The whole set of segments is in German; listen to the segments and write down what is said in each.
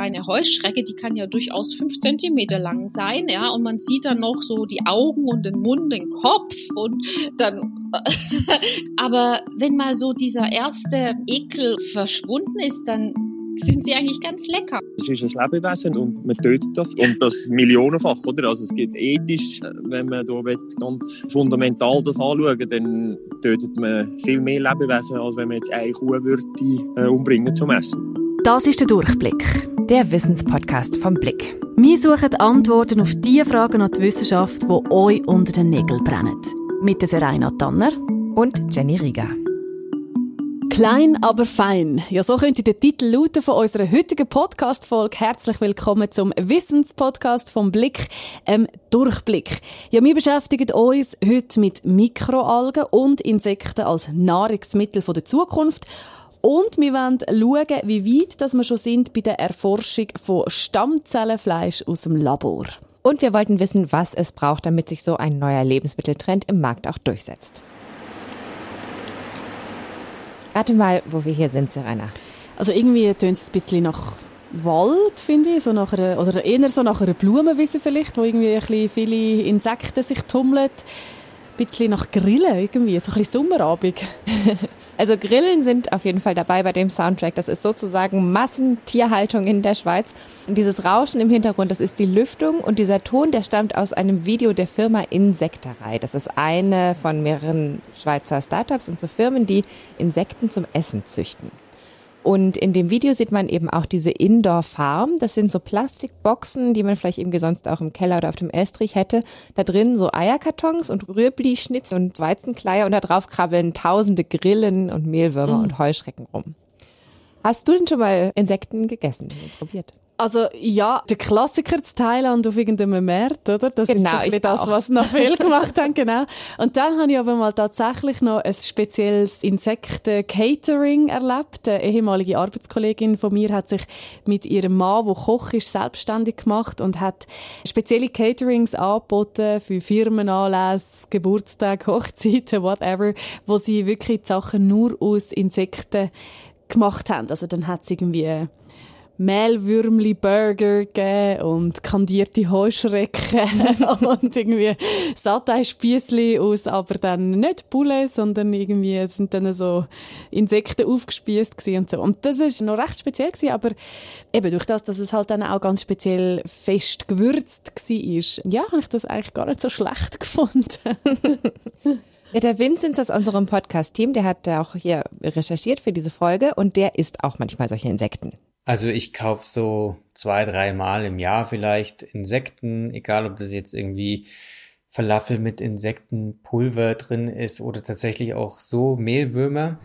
eine Heuschrecke, die kann ja durchaus fünf Zentimeter lang sein, ja, und man sieht dann noch so die Augen und den Mund, den Kopf und dann, aber wenn mal so dieser erste Ekel verschwunden ist, dann sind sie eigentlich ganz lecker. Es ist ein Lebewesen und man tötet das. Und das millionenfach, oder? Also es gibt ethisch, wenn man da ganz fundamental das anschauen dann tötet man viel mehr Lebewesen, als wenn man jetzt eine Kuh würde, äh, umbringen zum Essen. Das ist der Durchblick, der Wissenspodcast vom Blick. Wir suchen Antworten auf die Fragen an die Wissenschaft, die euch unter den Nägeln brennen. Mit der Serena Tanner und Jenny Rieger. Klein, aber fein. Ja, so könnte der Titel lauten von unserer heutigen Podcast-Folge. Herzlich willkommen zum Wissenspodcast vom Blick, ähm, Durchblick. Ja, wir beschäftigen uns heute mit Mikroalgen und Insekten als Nahrungsmittel der Zukunft. Und wir wollen schauen, wie weit dass wir schon sind bei der Erforschung von Stammzellenfleisch aus dem Labor. Und wir wollten wissen, was es braucht, damit sich so ein neuer Lebensmitteltrend im Markt auch durchsetzt. Warte mal, wo wir hier sind, Serena. Also irgendwie tönt es ein bisschen nach Wald, finde ich, so nach einer, oder eher so nach einer Blumenwiese vielleicht, wo irgendwie ein bisschen viele Insekten sich tummeln. Bisschen nach Grillen irgendwie, so ein bisschen Sommerabend. Also Grillen sind auf jeden Fall dabei bei dem Soundtrack. Das ist sozusagen Massentierhaltung in der Schweiz. Und dieses Rauschen im Hintergrund, das ist die Lüftung. Und dieser Ton, der stammt aus einem Video der Firma Insekterei. Das ist eine von mehreren Schweizer Startups und so Firmen, die Insekten zum Essen züchten. Und in dem Video sieht man eben auch diese Indoor-Farm. Das sind so Plastikboxen, die man vielleicht irgendwie sonst auch im Keller oder auf dem Estrich hätte. Da drin so Eierkartons und Rüebli-Schnitz und Weizenkleier und da drauf krabbeln tausende Grillen und Mehlwürmer mhm. und Heuschrecken rum. Hast du denn schon mal Insekten gegessen und probiert? Also ja, der Klassiker zu Thailand auf irgendeinem Markt, oder? Das genau, ist so das, was noch viel gemacht haben, genau. Und dann habe ich aber mal tatsächlich noch ein spezielles Insekten-Catering erlebt. Eine ehemalige Arbeitskollegin von mir hat sich mit ihrem Mann, der Koch ist, selbstständig gemacht und hat spezielle Caterings angeboten für Firmenanlässe, Geburtstage, Hochzeiten, whatever, wo sie wirklich die Sachen nur aus Insekten gemacht haben. Also dann hat es irgendwie Mehlwürmli-Burger gegeben und kandierte Heuschrecken und irgendwie Satay-Spiessli aus, aber dann nicht Poulet, sondern irgendwie sind dann so Insekten aufgespießt und so. Und das ist noch recht speziell gewesen, aber eben durch das, dass es halt dann auch ganz speziell fest gewürzt war, ja, habe ich das eigentlich gar nicht so schlecht gefunden. Ja, der Vincent aus unserem Podcast-Team, der hat auch hier recherchiert für diese Folge und der isst auch manchmal solche Insekten. Also ich kaufe so zwei, dreimal im Jahr vielleicht Insekten, egal ob das jetzt irgendwie Falafel mit Insektenpulver drin ist oder tatsächlich auch so Mehlwürmer.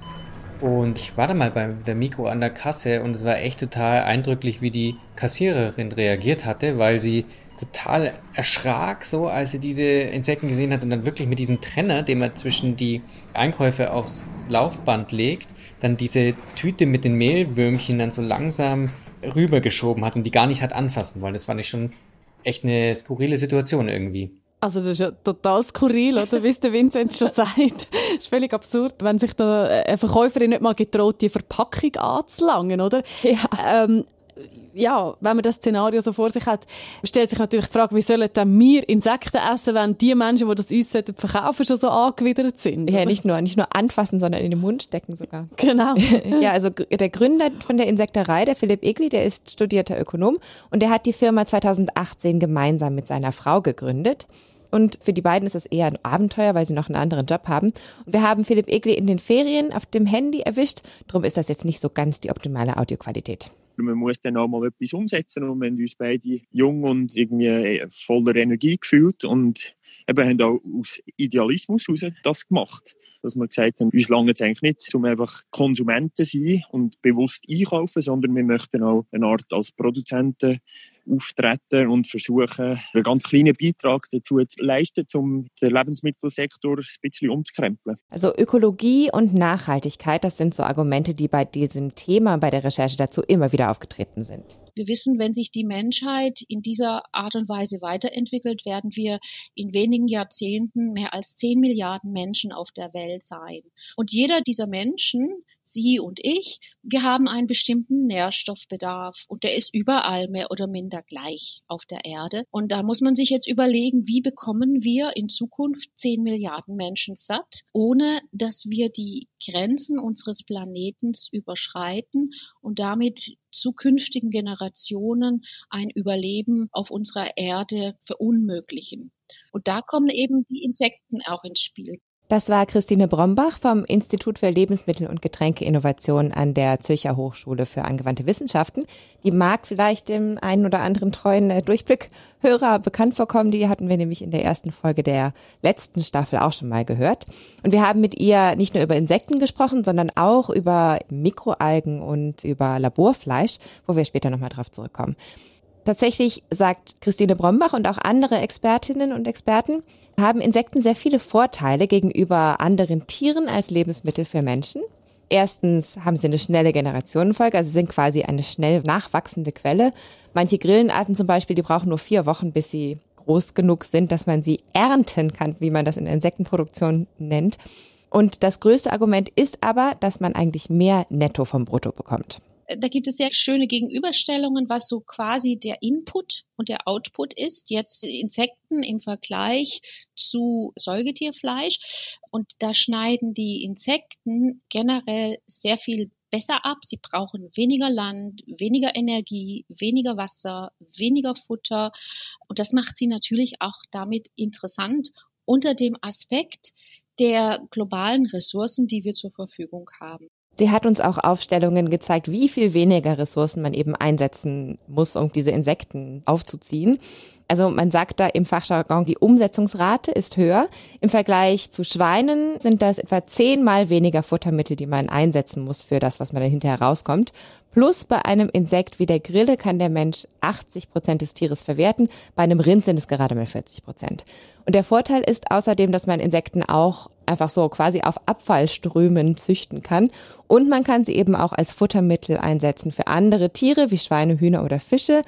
Und ich war da mal bei der Mikro an der Kasse und es war echt total eindrücklich, wie die Kassiererin reagiert hatte, weil sie total erschrak, so als sie diese Insekten gesehen hat und dann wirklich mit diesem Trenner, den man zwischen die Einkäufe aufs Laufband legt, dann diese Tüte mit den Mehlwürmchen dann so langsam rübergeschoben hat und die gar nicht hat anfassen wollen. Das fand ich schon echt eine skurrile Situation irgendwie. Also es ist ja total skurril, oder? Wie es der Vincent schon sagt. Es ist völlig absurd, wenn sich da eine Verkäuferin nicht mal getraut, die Verpackung anzulangen, oder? Ja. Ähm, ja, wenn man das Szenario so vor sich hat, stellt sich natürlich die Frage, wie sollen dann wir Insekten essen, wenn die Menschen, die das uns sollten, verkaufen, schon so angewidert sind? Ja, nicht nur, nicht nur anfassen, sondern in den Mund stecken sogar. Genau. ja, also der Gründer von der Insekterei, der Philipp Egli, der ist studierter Ökonom und der hat die Firma 2018 gemeinsam mit seiner Frau gegründet. Und für die beiden ist das eher ein Abenteuer, weil sie noch einen anderen Job haben. Und wir haben Philipp Egli in den Ferien auf dem Handy erwischt. Darum ist das jetzt nicht so ganz die optimale Audioqualität man muss dann auch mal etwas umsetzen und wir haben uns beide jung und irgendwie äh, voller Energie gefühlt und eben haben auch aus Idealismus heraus das gemacht. Dass wir gesagt haben, uns lange eigentlich nicht, um einfach Konsumenten zu sein und bewusst einkaufen, sondern wir möchten auch eine Art als Produzenten auftreten und versuchen, einen ganz kleinen Beitrag dazu zu leisten, um den Lebensmittelsektor ein bisschen umzukrempeln. Also Ökologie und Nachhaltigkeit, das sind so Argumente, die bei diesem Thema, bei der Recherche dazu immer wieder aufgetreten sind. Wir wissen, wenn sich die Menschheit in dieser Art und Weise weiterentwickelt, werden wir in wenigen Jahrzehnten mehr als 10 Milliarden Menschen auf der Welt sein. Und jeder dieser Menschen Sie und ich, wir haben einen bestimmten Nährstoffbedarf und der ist überall mehr oder minder gleich auf der Erde. Und da muss man sich jetzt überlegen, wie bekommen wir in Zukunft 10 Milliarden Menschen satt, ohne dass wir die Grenzen unseres Planetens überschreiten und damit zukünftigen Generationen ein Überleben auf unserer Erde verunmöglichen. Und da kommen eben die Insekten auch ins Spiel. Das war Christine Brombach vom Institut für Lebensmittel- und Getränkeinnovation an der Zürcher Hochschule für angewandte Wissenschaften. Die mag vielleicht dem einen oder anderen treuen äh, Durchblickhörer bekannt vorkommen. Die hatten wir nämlich in der ersten Folge der letzten Staffel auch schon mal gehört. Und wir haben mit ihr nicht nur über Insekten gesprochen, sondern auch über Mikroalgen und über Laborfleisch, wo wir später nochmal drauf zurückkommen. Tatsächlich sagt Christine Brombach und auch andere Expertinnen und Experten, haben Insekten sehr viele Vorteile gegenüber anderen Tieren als Lebensmittel für Menschen. Erstens haben sie eine schnelle Generationenfolge, also sind quasi eine schnell nachwachsende Quelle. Manche Grillenarten zum Beispiel, die brauchen nur vier Wochen, bis sie groß genug sind, dass man sie ernten kann, wie man das in Insektenproduktion nennt. Und das größte Argument ist aber, dass man eigentlich mehr Netto vom Brutto bekommt da gibt es sehr schöne Gegenüberstellungen, was so quasi der Input und der Output ist. Jetzt Insekten im Vergleich zu Säugetierfleisch. Und da schneiden die Insekten generell sehr viel besser ab. Sie brauchen weniger Land, weniger Energie, weniger Wasser, weniger Futter. Und das macht sie natürlich auch damit interessant unter dem Aspekt der globalen Ressourcen, die wir zur Verfügung haben. Sie hat uns auch Aufstellungen gezeigt, wie viel weniger Ressourcen man eben einsetzen muss, um diese Insekten aufzuziehen. Also man sagt da im Fachjargon, die Umsetzungsrate ist höher. Im Vergleich zu Schweinen sind das etwa zehnmal weniger Futtermittel, die man einsetzen muss für das, was man dann hinterher rauskommt. Plus bei einem Insekt wie der Grille kann der Mensch 80 Prozent des Tieres verwerten. Bei einem Rind sind es gerade mal 40 Prozent. Und der Vorteil ist außerdem, dass man Insekten auch einfach so quasi auf Abfallströmen züchten kann. Und man kann sie eben auch als Futtermittel einsetzen für andere Tiere wie Schweine, Hühner oder Fische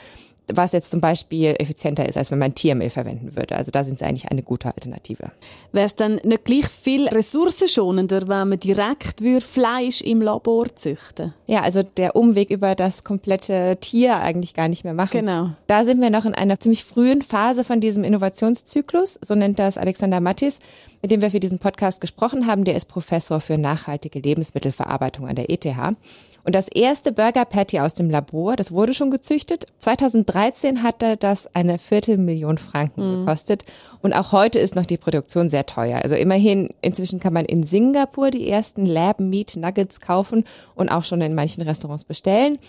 was jetzt zum Beispiel effizienter ist, als wenn man Tiermehl verwenden würde. Also da sind sie eigentlich eine gute Alternative. Wäre es dann nicht gleich viel ressourcenschonender, wenn man direkt Fleisch im Labor züchten Ja, also der Umweg über das komplette Tier eigentlich gar nicht mehr machen. Genau. Da sind wir noch in einer ziemlich frühen Phase von diesem Innovationszyklus, so nennt das Alexander Mattis, mit dem wir für diesen Podcast gesprochen haben. Der ist Professor für nachhaltige Lebensmittelverarbeitung an der ETH. Und das erste Burger Patty aus dem Labor, das wurde schon gezüchtet. 2013 hatte das eine Viertelmillion Franken mhm. gekostet. Und auch heute ist noch die Produktion sehr teuer. Also immerhin, inzwischen kann man in Singapur die ersten Lab Meat Nuggets kaufen und auch schon in manchen Restaurants bestellen.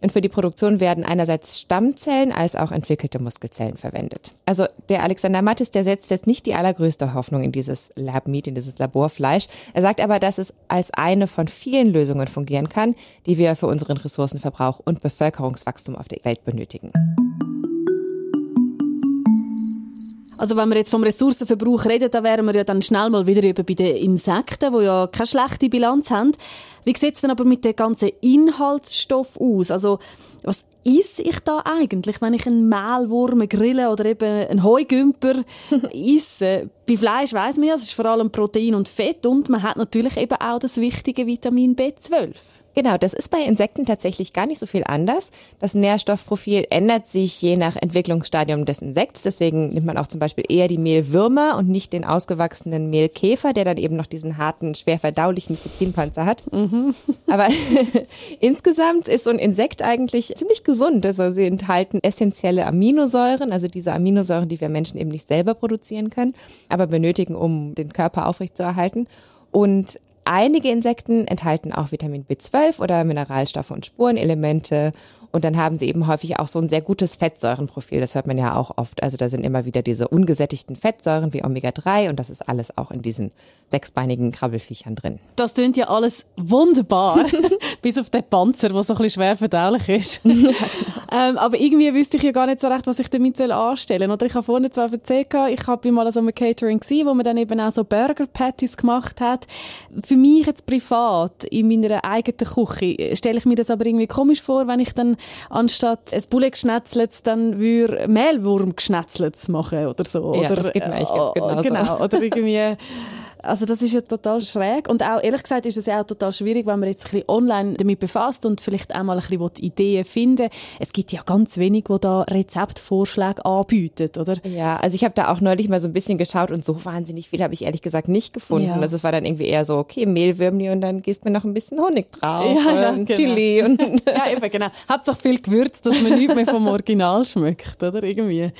Und für die Produktion werden einerseits Stammzellen als auch entwickelte Muskelzellen verwendet. Also der Alexander Mattis, der setzt jetzt nicht die allergrößte Hoffnung in dieses Lab Meat, in dieses Laborfleisch. Er sagt aber, dass es als eine von vielen Lösungen fungieren kann, die wir für unseren Ressourcenverbrauch und Bevölkerungswachstum auf der Welt benötigen. Also wenn wir jetzt vom Ressourcenverbrauch reden, dann wären wir ja dann schnell mal wieder über bei den Insekten, die ja keine schlechte Bilanz haben. Wie sieht es denn aber mit den ganzen Inhaltsstoffen aus? Also was esse ich da eigentlich, wenn ich einen Mehlwurm, einen Grillen oder eben einen Heugümper esse? Bei Fleisch weiss man ja, es ist vor allem Protein und Fett und man hat natürlich eben auch das wichtige Vitamin B12. Genau, das ist bei Insekten tatsächlich gar nicht so viel anders. Das Nährstoffprofil ändert sich je nach Entwicklungsstadium des Insekts. Deswegen nimmt man auch zum Beispiel eher die Mehlwürmer und nicht den ausgewachsenen Mehlkäfer, der dann eben noch diesen harten, schwer verdaulichen Chitrinpanzer hat. Mhm. Aber insgesamt ist so ein Insekt eigentlich ziemlich gesund. Also sie enthalten essentielle Aminosäuren, also diese Aminosäuren, die wir Menschen eben nicht selber produzieren können, aber benötigen, um den Körper aufrechtzuerhalten. Und Einige Insekten enthalten auch Vitamin B12 oder Mineralstoffe und Spurenelemente und dann haben sie eben häufig auch so ein sehr gutes Fettsäurenprofil. Das hört man ja auch oft. Also da sind immer wieder diese ungesättigten Fettsäuren wie Omega-3 und das ist alles auch in diesen sechsbeinigen Krabbelfiechern drin. Das klingt ja alles wunderbar, bis auf den Panzer, der so ein bisschen schwer verdaulich ist. ähm, aber irgendwie wüsste ich ja gar nicht so recht, was ich damit anstellen soll. Oder ich habe vorhin zwar erzählt, ich habe mal an so einem Catering gewesen, wo man dann eben auch so Burger Patties gemacht hat. Für mich jetzt privat in meiner eigenen Küche stelle ich mir das aber irgendwie komisch vor, wenn ich dann anstatt ein Bulle geschnetzelt, dann würde Mehlwurm geschnetzelt machen oder so. Ja, oder, das geht mir eigentlich ganz genau Genau, oder irgendwie Also das ist ja total schräg und auch ehrlich gesagt ist es ja auch total schwierig, wenn man jetzt ein bisschen online damit befasst und vielleicht auch mal ein bisschen Ideen finden Es gibt ja ganz wenig, wo da Rezeptvorschläge anbieten, oder? Ja, also ich habe da auch neulich mal so ein bisschen geschaut und so wahnsinnig viel habe ich ehrlich gesagt nicht gefunden. Ja. Also es war dann irgendwie eher so, okay, Mehlwürmli und dann gießt mir noch ein bisschen Honig drauf ja, ja, und genau. Chili und ja, eben genau. Hauptsache viel Gewürz, dass man nicht mehr vom Original schmeckt, oder irgendwie.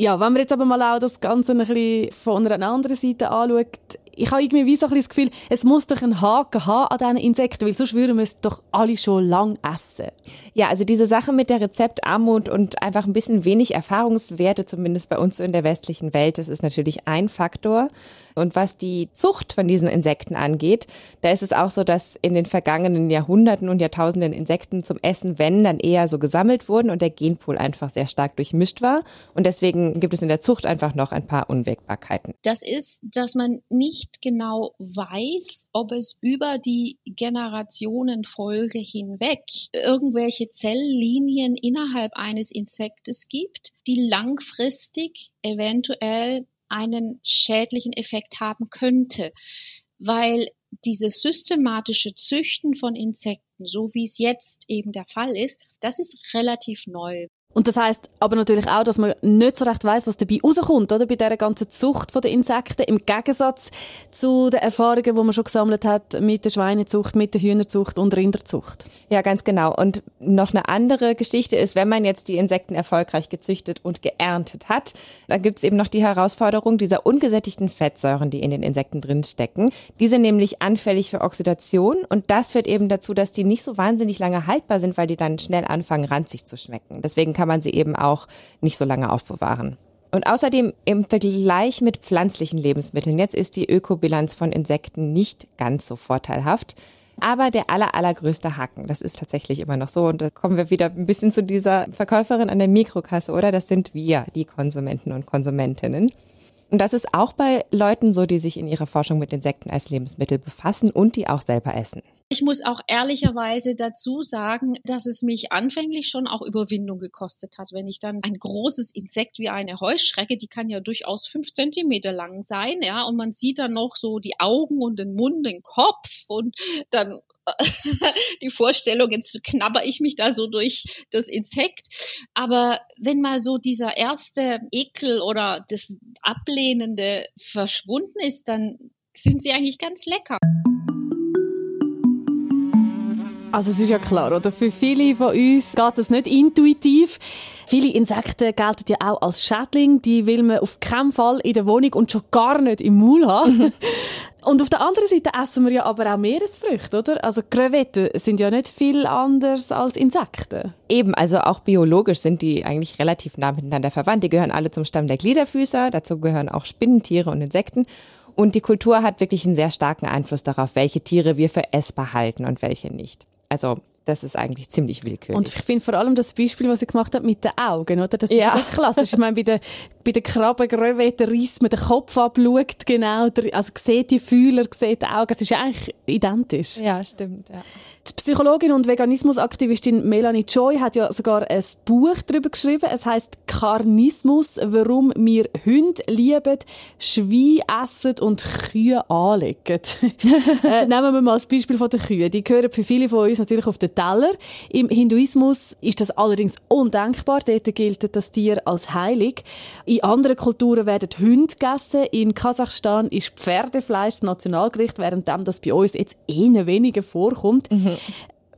Ja, wenn man jetzt aber mal auch das Ganze ein bisschen von einer anderen Seite anschaut, ich habe irgendwie wie so ein bisschen das Gefühl, es muss doch einen Haken haben an diesen Insekten, weil sonst würden wir es doch alle schon lang essen. Ja, also diese Sache mit der Rezeptarmut und einfach ein bisschen wenig Erfahrungswerte, zumindest bei uns so in der westlichen Welt, das ist natürlich ein Faktor. Und was die Zucht von diesen Insekten angeht, da ist es auch so, dass in den vergangenen Jahrhunderten und Jahrtausenden Insekten zum Essen, wenn, dann eher so gesammelt wurden und der Genpool einfach sehr stark durchmischt war. Und deswegen gibt es in der Zucht einfach noch ein paar Unwägbarkeiten. Das ist, dass man nicht genau weiß, ob es über die Generationenfolge hinweg irgendwelche Zelllinien innerhalb eines Insektes gibt, die langfristig eventuell einen schädlichen Effekt haben könnte, weil dieses systematische Züchten von Insekten, so wie es jetzt eben der Fall ist, das ist relativ neu. Und das heißt aber natürlich auch, dass man nicht so recht weiß, was dabei rauskommt, oder? Bei dieser ganzen Zucht der Insekten. Im Gegensatz zu den Erfahrungen, die man schon gesammelt hat mit der Schweinezucht, mit der Hühnerzucht und Rinderzucht. Ja, ganz genau. Und noch eine andere Geschichte ist, wenn man jetzt die Insekten erfolgreich gezüchtet und geerntet hat, dann gibt es eben noch die Herausforderung dieser ungesättigten Fettsäuren, die in den Insekten drin stecken. Die sind nämlich anfällig für Oxidation und das führt eben dazu, dass die nicht so wahnsinnig lange haltbar sind, weil die dann schnell anfangen, ranzig zu schmecken. Deswegen kann man sie eben auch nicht so lange aufbewahren. Und außerdem im Vergleich mit pflanzlichen Lebensmitteln, jetzt ist die Ökobilanz von Insekten nicht ganz so vorteilhaft. Aber der aller, allergrößte Haken, das ist tatsächlich immer noch so. Und da kommen wir wieder ein bisschen zu dieser Verkäuferin an der Mikrokasse, oder? Das sind wir, die Konsumenten und Konsumentinnen. Und das ist auch bei Leuten so, die sich in ihrer Forschung mit Insekten als Lebensmittel befassen und die auch selber essen. Ich muss auch ehrlicherweise dazu sagen, dass es mich anfänglich schon auch Überwindung gekostet hat, wenn ich dann ein großes Insekt wie eine Heuschrecke, die kann ja durchaus fünf Zentimeter lang sein, ja, und man sieht dann noch so die Augen und den Mund, den Kopf und dann die Vorstellung, jetzt knabber ich mich da so durch das Insekt. Aber wenn mal so dieser erste Ekel oder das Ablehnende verschwunden ist, dann sind sie eigentlich ganz lecker. Also es ist ja klar, oder? Für viele von uns geht das nicht intuitiv. Viele Insekten gelten ja auch als Schädling. Die will man auf keinen Fall in der Wohnung und schon gar nicht im Maul haben. und auf der anderen Seite essen wir ja aber auch Meeresfrüchte, oder? Also Krevetten sind ja nicht viel anders als Insekten. Eben, also auch biologisch sind die eigentlich relativ nah miteinander verwandt. Die gehören alle zum Stamm der Gliederfüßer. Dazu gehören auch Spinnentiere und Insekten. Und die Kultur hat wirklich einen sehr starken Einfluss darauf, welche Tiere wir für essbar halten und welche nicht. Also das ist eigentlich ziemlich willkürlich. Und ich finde vor allem das Beispiel, was sie gemacht hat mit den Augen, oder? Das ist ja. so klassisch. Ich meine, bei den, bei den Krabbengröwetten reißt man den Kopf ab, schaut genau, also sieht die Fühler, sieht die Augen. Es ist eigentlich identisch. Ja, stimmt, ja. Die Psychologin und Veganismusaktivistin Melanie Joy hat ja sogar ein Buch darüber geschrieben. Es heißt Karnismus, warum wir Hunde lieben, Schweine essen und Kühe anlegen. äh, nehmen wir mal das Beispiel von den Kühen. Die gehören für viele von uns natürlich auf den Teller. Im Hinduismus ist das allerdings undenkbar. Dort gilt das Tier als heilig. In anderen Kulturen werden Hunde gegessen. In Kasachstan ist Pferdefleisch das Nationalgericht, während das bei uns jetzt eher weniger vorkommt. Mhm.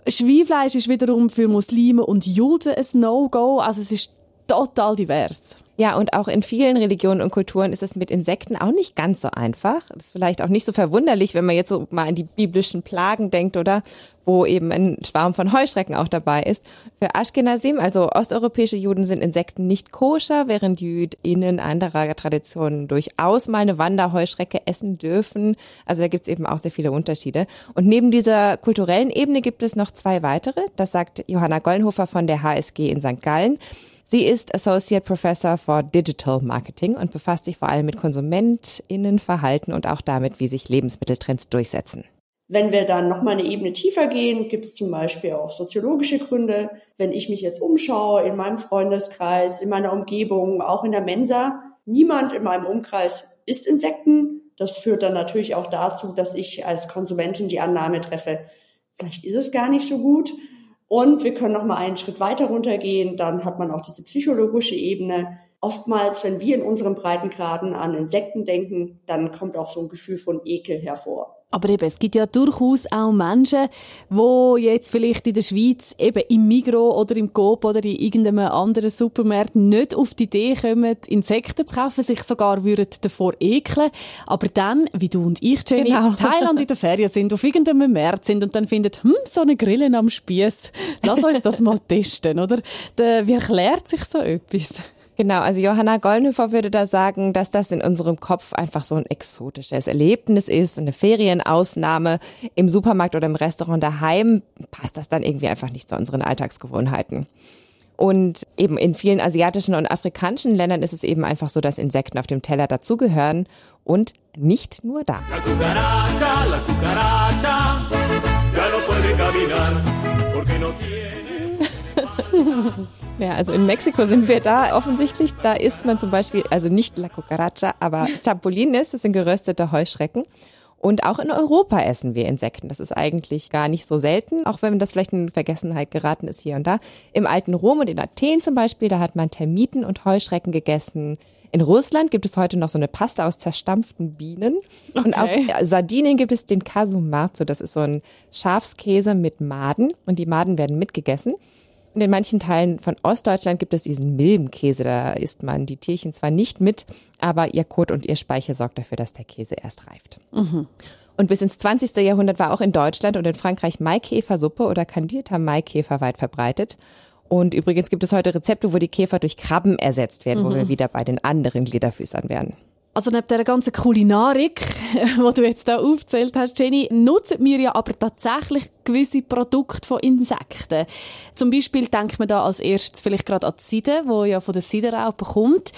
Schweinfleisch ist wiederum für Muslime und Juden ein No-Go. Also es ist total divers. Ja, und auch in vielen Religionen und Kulturen ist es mit Insekten auch nicht ganz so einfach. Das ist vielleicht auch nicht so verwunderlich, wenn man jetzt so mal an die biblischen Plagen denkt, oder? Wo eben ein Schwarm von Heuschrecken auch dabei ist. Für Ashkenazim, also osteuropäische Juden, sind Insekten nicht koscher, während JüdInnen anderer Traditionen durchaus mal eine Wanderheuschrecke essen dürfen. Also da gibt's eben auch sehr viele Unterschiede. Und neben dieser kulturellen Ebene gibt es noch zwei weitere. Das sagt Johanna Gollenhofer von der HSG in St. Gallen. Sie ist Associate Professor for Digital Marketing und befasst sich vor allem mit KonsumentInnenverhalten und auch damit, wie sich Lebensmitteltrends durchsetzen. Wenn wir dann nochmal eine Ebene tiefer gehen, gibt es zum Beispiel auch soziologische Gründe. Wenn ich mich jetzt umschaue in meinem Freundeskreis, in meiner Umgebung, auch in der Mensa, niemand in meinem Umkreis isst Insekten. Das führt dann natürlich auch dazu, dass ich als Konsumentin die Annahme treffe, vielleicht ist es gar nicht so gut. Und wir können noch mal einen Schritt weiter runtergehen. Dann hat man auch diese psychologische Ebene. Oftmals, wenn wir in unseren Breitengraden an Insekten denken, dann kommt auch so ein Gefühl von Ekel hervor. Aber eben, es gibt ja durchaus auch Menschen, die jetzt vielleicht in der Schweiz eben im Migro oder im Coop oder in irgendeinem anderen Supermarkt nicht auf die Idee kommen, Insekten zu kaufen, sich sogar würden davor ekeln. Aber dann, wie du und ich, Jenny, genau. in Thailand in der Ferien sind, auf irgendeinem Markt sind und dann finden, hm, so eine Grillen am Spieß, lass uns das mal testen, oder? Wie erklärt sich so etwas? Genau, also Johanna Goldhofer würde da sagen, dass das in unserem Kopf einfach so ein exotisches Erlebnis ist, eine Ferienausnahme. Im Supermarkt oder im Restaurant daheim passt das dann irgendwie einfach nicht zu unseren Alltagsgewohnheiten. Und eben in vielen asiatischen und afrikanischen Ländern ist es eben einfach so, dass Insekten auf dem Teller dazugehören und nicht nur da. La cucaracha, la cucaracha, ja, also in Mexiko sind wir da offensichtlich. Da isst man zum Beispiel, also nicht La Cucaracha, aber Chapulines, das sind geröstete Heuschrecken. Und auch in Europa essen wir Insekten. Das ist eigentlich gar nicht so selten, auch wenn das vielleicht in Vergessenheit geraten ist hier und da. Im alten Rom und in Athen zum Beispiel, da hat man Termiten und Heuschrecken gegessen. In Russland gibt es heute noch so eine Pasta aus zerstampften Bienen. Okay. Und auf Sardinien gibt es den Casumarzo. Das ist so ein Schafskäse mit Maden. Und die Maden werden mitgegessen. Und in manchen Teilen von Ostdeutschland gibt es diesen Milbenkäse. Da isst man die Tierchen zwar nicht mit, aber ihr Kot und ihr Speichel sorgt dafür, dass der Käse erst reift. Mhm. Und bis ins 20. Jahrhundert war auch in Deutschland und in Frankreich Maikäfersuppe oder kandierter Maikäfer weit verbreitet. Und übrigens gibt es heute Rezepte, wo die Käfer durch Krabben ersetzt werden, mhm. wo wir wieder bei den anderen Gliederfüßern werden. Also neben der ganzen Kulinarik, die du jetzt da aufgezählt hast, Jenny, nutzen wir ja aber tatsächlich gewisse Produkte von Insekten. Zum Beispiel denkt man da als erstes vielleicht gerade an die Seide, wo ja von der Seidenraupe kommt.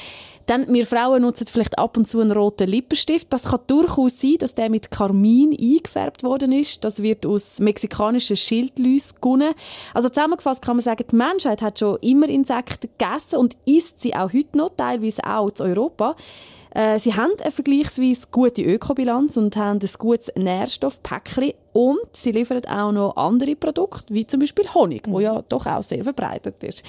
Dann, wir Frauen nutzen vielleicht ab und zu einen roten Lippenstift. Das kann durchaus sein, dass der mit Karmin eingefärbt worden ist. Das wird aus mexikanischen Schildläusen gewonnen. Also zusammengefasst kann man sagen, die Menschheit hat schon immer Insekten gegessen und isst sie auch heute noch, teilweise auch in Europa. Äh, sie haben eine vergleichsweise gute Ökobilanz und haben ein gutes Nährstoffpäckchen und sie liefern auch noch andere Produkte, wie zum Beispiel Honig, mhm. wo ja doch auch sehr verbreitet ist.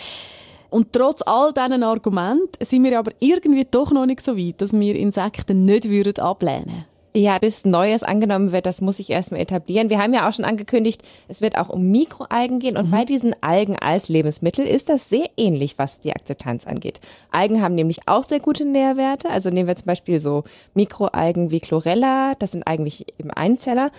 Und trotz all diesen Argumenten sind wir aber irgendwie doch noch nicht so weit, dass wir Insekten nicht würden ablehnen würden. Ja, bis Neues angenommen wird, das muss ich erstmal etablieren. Wir haben ja auch schon angekündigt, es wird auch um Mikroalgen gehen und mhm. bei diesen Algen als Lebensmittel ist das sehr ähnlich, was die Akzeptanz angeht. Algen haben nämlich auch sehr gute Nährwerte. Also nehmen wir zum Beispiel so Mikroalgen wie Chlorella, das sind eigentlich eben Einzeller.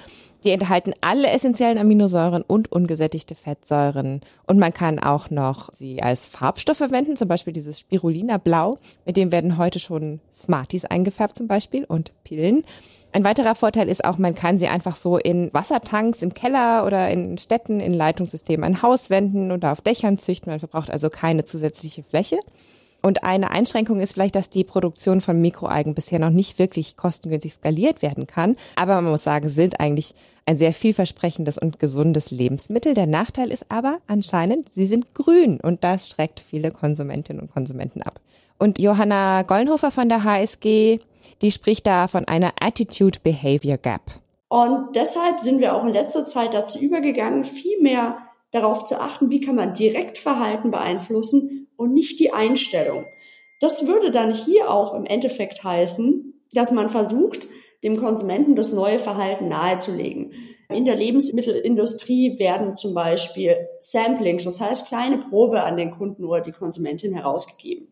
Die enthalten alle essentiellen Aminosäuren und ungesättigte Fettsäuren. Und man kann auch noch sie als Farbstoff verwenden, zum Beispiel dieses Spirulina Blau. Mit dem werden heute schon Smarties eingefärbt zum Beispiel und Pillen. Ein weiterer Vorteil ist auch, man kann sie einfach so in Wassertanks im Keller oder in Städten, in Leitungssystemen an Hauswänden oder auf Dächern züchten. Man verbraucht also keine zusätzliche Fläche. Und eine Einschränkung ist vielleicht, dass die Produktion von Mikroalgen bisher noch nicht wirklich kostengünstig skaliert werden kann. Aber man muss sagen, sind eigentlich ein sehr vielversprechendes und gesundes Lebensmittel. Der Nachteil ist aber anscheinend, sie sind grün und das schreckt viele Konsumentinnen und Konsumenten ab. Und Johanna Gollenhofer von der HSG die spricht da von einer Attitude Behavior Gap. Und deshalb sind wir auch in letzter Zeit dazu übergegangen, viel mehr darauf zu achten, wie kann man direkt Verhalten beeinflussen und nicht die Einstellung. Das würde dann hier auch im Endeffekt heißen, dass man versucht, dem Konsumenten das neue Verhalten nahezulegen. In der Lebensmittelindustrie werden zum Beispiel Samplings, das heißt kleine Probe an den Kunden oder die Konsumentin herausgegeben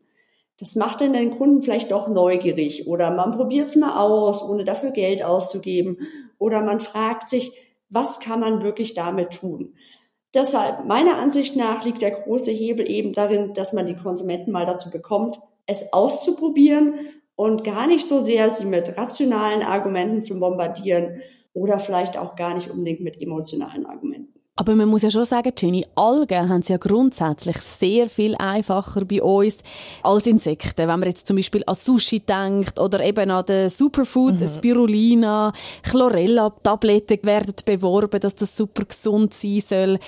das macht dann den Kunden vielleicht doch neugierig oder man probiert es mal aus, ohne dafür Geld auszugeben oder man fragt sich, was kann man wirklich damit tun? Deshalb, meiner Ansicht nach, liegt der große Hebel eben darin, dass man die Konsumenten mal dazu bekommt, es auszuprobieren und gar nicht so sehr sie mit rationalen Argumenten zu bombardieren oder vielleicht auch gar nicht unbedingt mit emotionalen Argumenten. Aber man muss ja schon sagen, Jenny, Algen haben es ja grundsätzlich sehr viel einfacher bei uns als Insekten. Wenn man jetzt zum Beispiel an Sushi denkt oder eben an den Superfood, mhm. Spirulina, Chlorella-Tabletten werden beworben, dass das super gesund sein soll.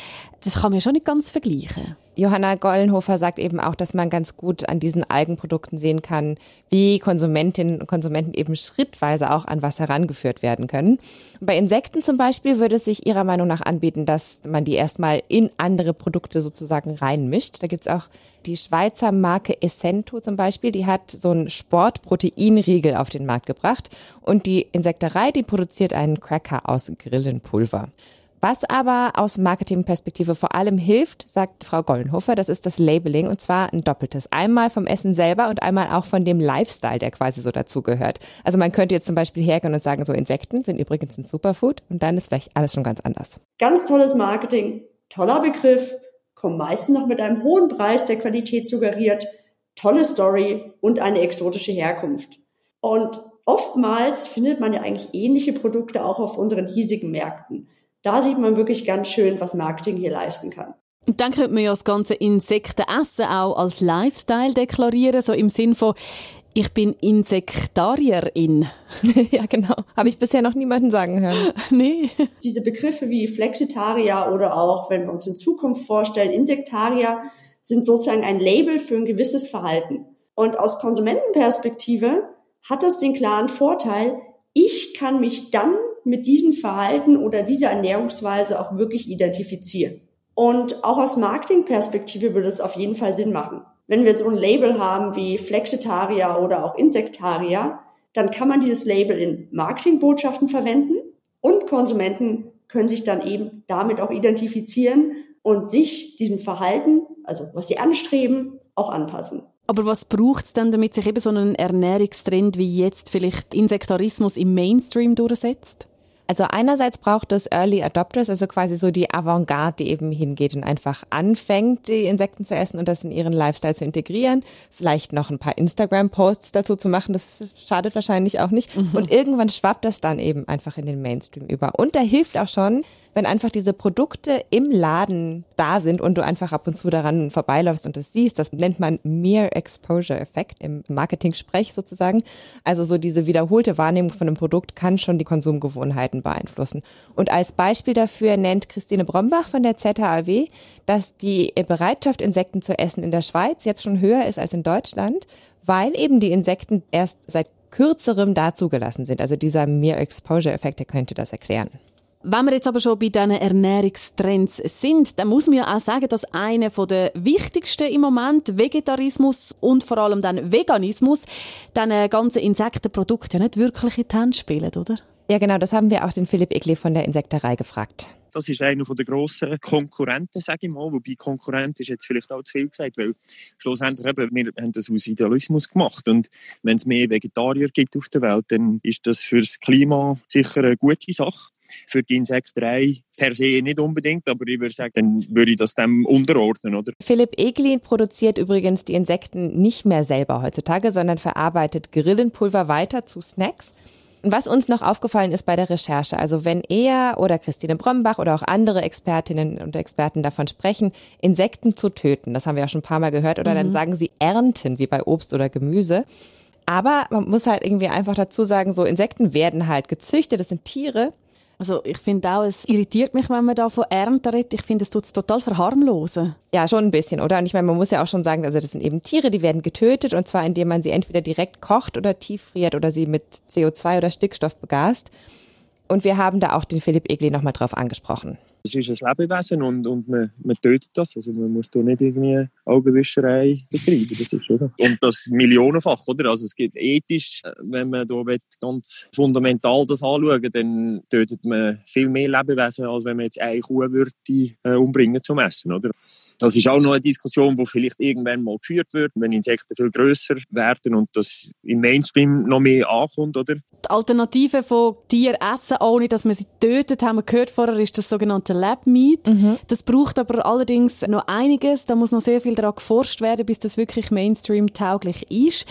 Das kann man ja schon nicht ganz vergleichen. Johanna Gollenhofer sagt eben auch, dass man ganz gut an diesen Algenprodukten sehen kann, wie Konsumentinnen und Konsumenten eben schrittweise auch an was herangeführt werden können. Bei Insekten zum Beispiel würde es sich ihrer Meinung nach anbieten, dass man die erstmal in andere Produkte sozusagen reinmischt. Da gibt's auch die Schweizer Marke Essento zum Beispiel, die hat so einen Sportproteinriegel auf den Markt gebracht und die Insekterei, die produziert einen Cracker aus Grillenpulver. Was aber aus Marketingperspektive vor allem hilft, sagt Frau Gollenhofer, das ist das Labeling und zwar ein doppeltes. Einmal vom Essen selber und einmal auch von dem Lifestyle, der quasi so dazugehört. Also man könnte jetzt zum Beispiel hergehen und sagen, so Insekten sind übrigens ein Superfood und dann ist vielleicht alles schon ganz anders. Ganz tolles Marketing, toller Begriff, kommt meistens noch mit einem hohen Preis, der Qualität suggeriert, tolle Story und eine exotische Herkunft. Und oftmals findet man ja eigentlich ähnliche Produkte auch auf unseren hiesigen Märkten. Da sieht man wirklich ganz schön, was Marketing hier leisten kann. Und dann könnte man ja das ganze Insektenessen auch als Lifestyle deklarieren, so im Sinn von, ich bin Insektarierin. ja, genau. Habe ich bisher noch niemanden sagen hören. nee. Diese Begriffe wie Flexitarier oder auch, wenn wir uns in Zukunft vorstellen, Insektarier, sind sozusagen ein Label für ein gewisses Verhalten. Und aus Konsumentenperspektive hat das den klaren Vorteil, ich kann mich dann mit diesem Verhalten oder dieser Ernährungsweise auch wirklich identifizieren. Und auch aus Marketingperspektive würde es auf jeden Fall Sinn machen. Wenn wir so ein Label haben wie Flexitarier oder auch Insektarier, dann kann man dieses Label in Marketingbotschaften verwenden und Konsumenten können sich dann eben damit auch identifizieren und sich diesem Verhalten, also was sie anstreben, auch anpassen. Aber was braucht es denn, damit sich eben so ein Ernährungstrend wie jetzt vielleicht Insektarismus im Mainstream durchsetzt? Also einerseits braucht es Early Adopters, also quasi so die Avantgarde, die eben hingeht und einfach anfängt, die Insekten zu essen und das in ihren Lifestyle zu integrieren. Vielleicht noch ein paar Instagram-Posts dazu zu machen, das schadet wahrscheinlich auch nicht. Mhm. Und irgendwann schwappt das dann eben einfach in den Mainstream über. Und da hilft auch schon, wenn einfach diese Produkte im Laden da sind und du einfach ab und zu daran vorbeiläufst und das siehst. Das nennt man Mere Exposure Effekt im Marketing-Sprech sozusagen. Also so diese wiederholte Wahrnehmung von einem Produkt kann schon die Konsumgewohnheiten beeinflussen. Und als Beispiel dafür nennt Christine Brombach von der ZHAW, dass die Bereitschaft, Insekten zu essen in der Schweiz jetzt schon höher ist als in Deutschland, weil eben die Insekten erst seit kürzerem da zugelassen sind. Also dieser Mere Exposure Effekt, der könnte das erklären. Wenn wir jetzt aber schon bei diesen Ernährungstrends sind, dann muss man ja auch sagen, dass eine der wichtigsten im Moment, Vegetarismus und vor allem dann Veganismus, dann ganzen Insektenprodukte ja nicht wirklich in die Hand spielen, oder? Ja, genau, das haben wir auch den Philipp Egli von der Insekterei gefragt. Das ist einer der grossen Konkurrenten, sage ich mal. Wobei Konkurrent ist jetzt vielleicht auch zu viel gesagt, weil schlussendlich eben, wir haben das aus Idealismus gemacht. Und wenn es mehr Vegetarier gibt auf der Welt, dann ist das fürs Klima sicher eine gute Sache für die Insekterei per se nicht unbedingt, aber ich würde sagen, dann würde ich das dem unterordnen, oder? Philipp Eglin produziert übrigens die Insekten nicht mehr selber heutzutage, sondern verarbeitet Grillenpulver weiter zu Snacks. Und was uns noch aufgefallen ist bei der Recherche, also wenn er oder Christine Brombach oder auch andere Expertinnen und Experten davon sprechen, Insekten zu töten, das haben wir ja schon ein paar Mal gehört, oder mhm. dann sagen sie ernten, wie bei Obst oder Gemüse. Aber man muss halt irgendwie einfach dazu sagen, so Insekten werden halt gezüchtet, das sind Tiere also ich finde auch, es irritiert mich, wenn man da von Ernte redet. Ich finde, es tut es total verharmlosen. Ja, schon ein bisschen, oder? Und ich meine, man muss ja auch schon sagen, also das sind eben Tiere, die werden getötet und zwar indem man sie entweder direkt kocht oder tieffriert oder sie mit CO2 oder Stickstoff begast. Und wir haben da auch den Philipp Egli nochmal drauf angesprochen. Es ist ein Lebewesen und, und man, man tötet das. Also man muss da nicht irgendwie Augenwischerei betreiben. Das ist so. Und das millionenfach, oder? Also es gibt ethisch, wenn man da ganz fundamental das anschauen dann tötet man viel mehr Lebewesen, als wenn man jetzt eine Kuh würde, äh, umbringen zum Essen, oder? Das ist auch noch eine Diskussion, die vielleicht irgendwann mal geführt wird, wenn Insekten viel größer werden und das im Mainstream noch mehr ankommt, oder? Die Alternative von Tier essen, ohne dass man sie tötet, haben wir gehört vorher, ist das sogenannte Lab Meat. Mhm. Das braucht aber allerdings noch einiges. Da muss noch sehr viel daran geforscht werden, bis das wirklich Mainstream tauglich ist.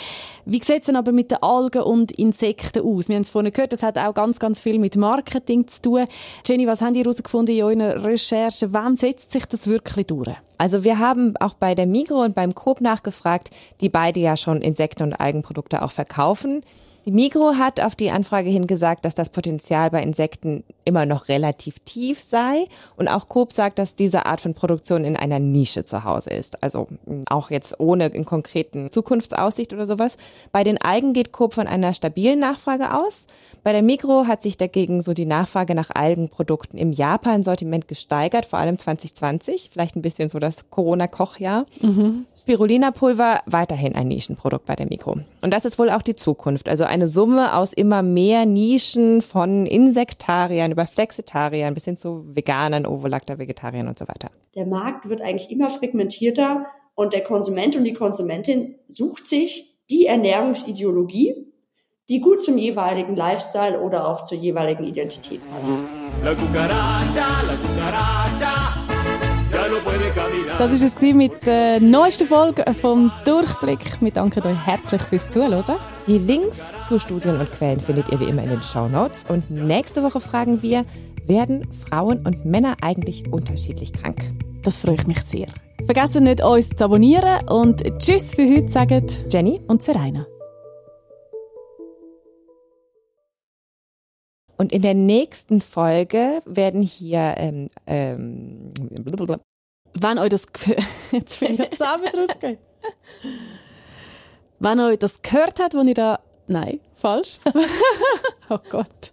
Wie sieht es denn aber mit den Algen und Insekten aus? Wir haben es vorhin gehört, das hat auch ganz, ganz viel mit Marketing zu tun. Jenny, was habt ihr herausgefunden in euren Recherchen? Wann setzt sich das wirklich durch? Also wir haben auch bei der Migro und beim Coop nachgefragt, die beide ja schon Insekten- und Algenprodukte auch verkaufen. Die Migro hat auf die Anfrage hin gesagt, dass das Potenzial bei Insekten immer noch relativ tief sei. Und auch Coop sagt, dass diese Art von Produktion in einer Nische zu Hause ist. Also auch jetzt ohne in konkreten Zukunftsaussicht oder sowas. Bei den Algen geht Coop von einer stabilen Nachfrage aus. Bei der Migro hat sich dagegen so die Nachfrage nach Algenprodukten im Japan-Sortiment gesteigert, vor allem 2020. Vielleicht ein bisschen so das Corona-Kochjahr. Mhm. Spirulina-Pulver weiterhin ein Nischenprodukt bei der Mikro. Und das ist wohl auch die Zukunft. Also eine Summe aus immer mehr Nischen von Insektariern über Flexitariern bis hin zu Veganern, Ovolacta, Vegetariern und so weiter. Der Markt wird eigentlich immer fragmentierter und der Konsument und die Konsumentin sucht sich die Ernährungsideologie, die gut zum jeweiligen Lifestyle oder auch zur jeweiligen Identität passt. La cucaracha, la cucaracha. Das war es mit der neuesten Folge vom Durchblick. Wir danken euch herzlich fürs Zuhören. Die Links zu Studien und Quellen findet ihr wie immer in den Show Notes. Und nächste Woche fragen wir, werden Frauen und Männer eigentlich unterschiedlich krank? Das freut mich sehr. Vergesst nicht, uns zu abonnieren und Tschüss für heute sagen Jenny und Serena. Und in der nächsten Folge werden hier ähm, ähm, wenn euch das jetzt bin ich zusammen. Wenn euch das gehört hat, wo ihr da nein, falsch. oh Gott.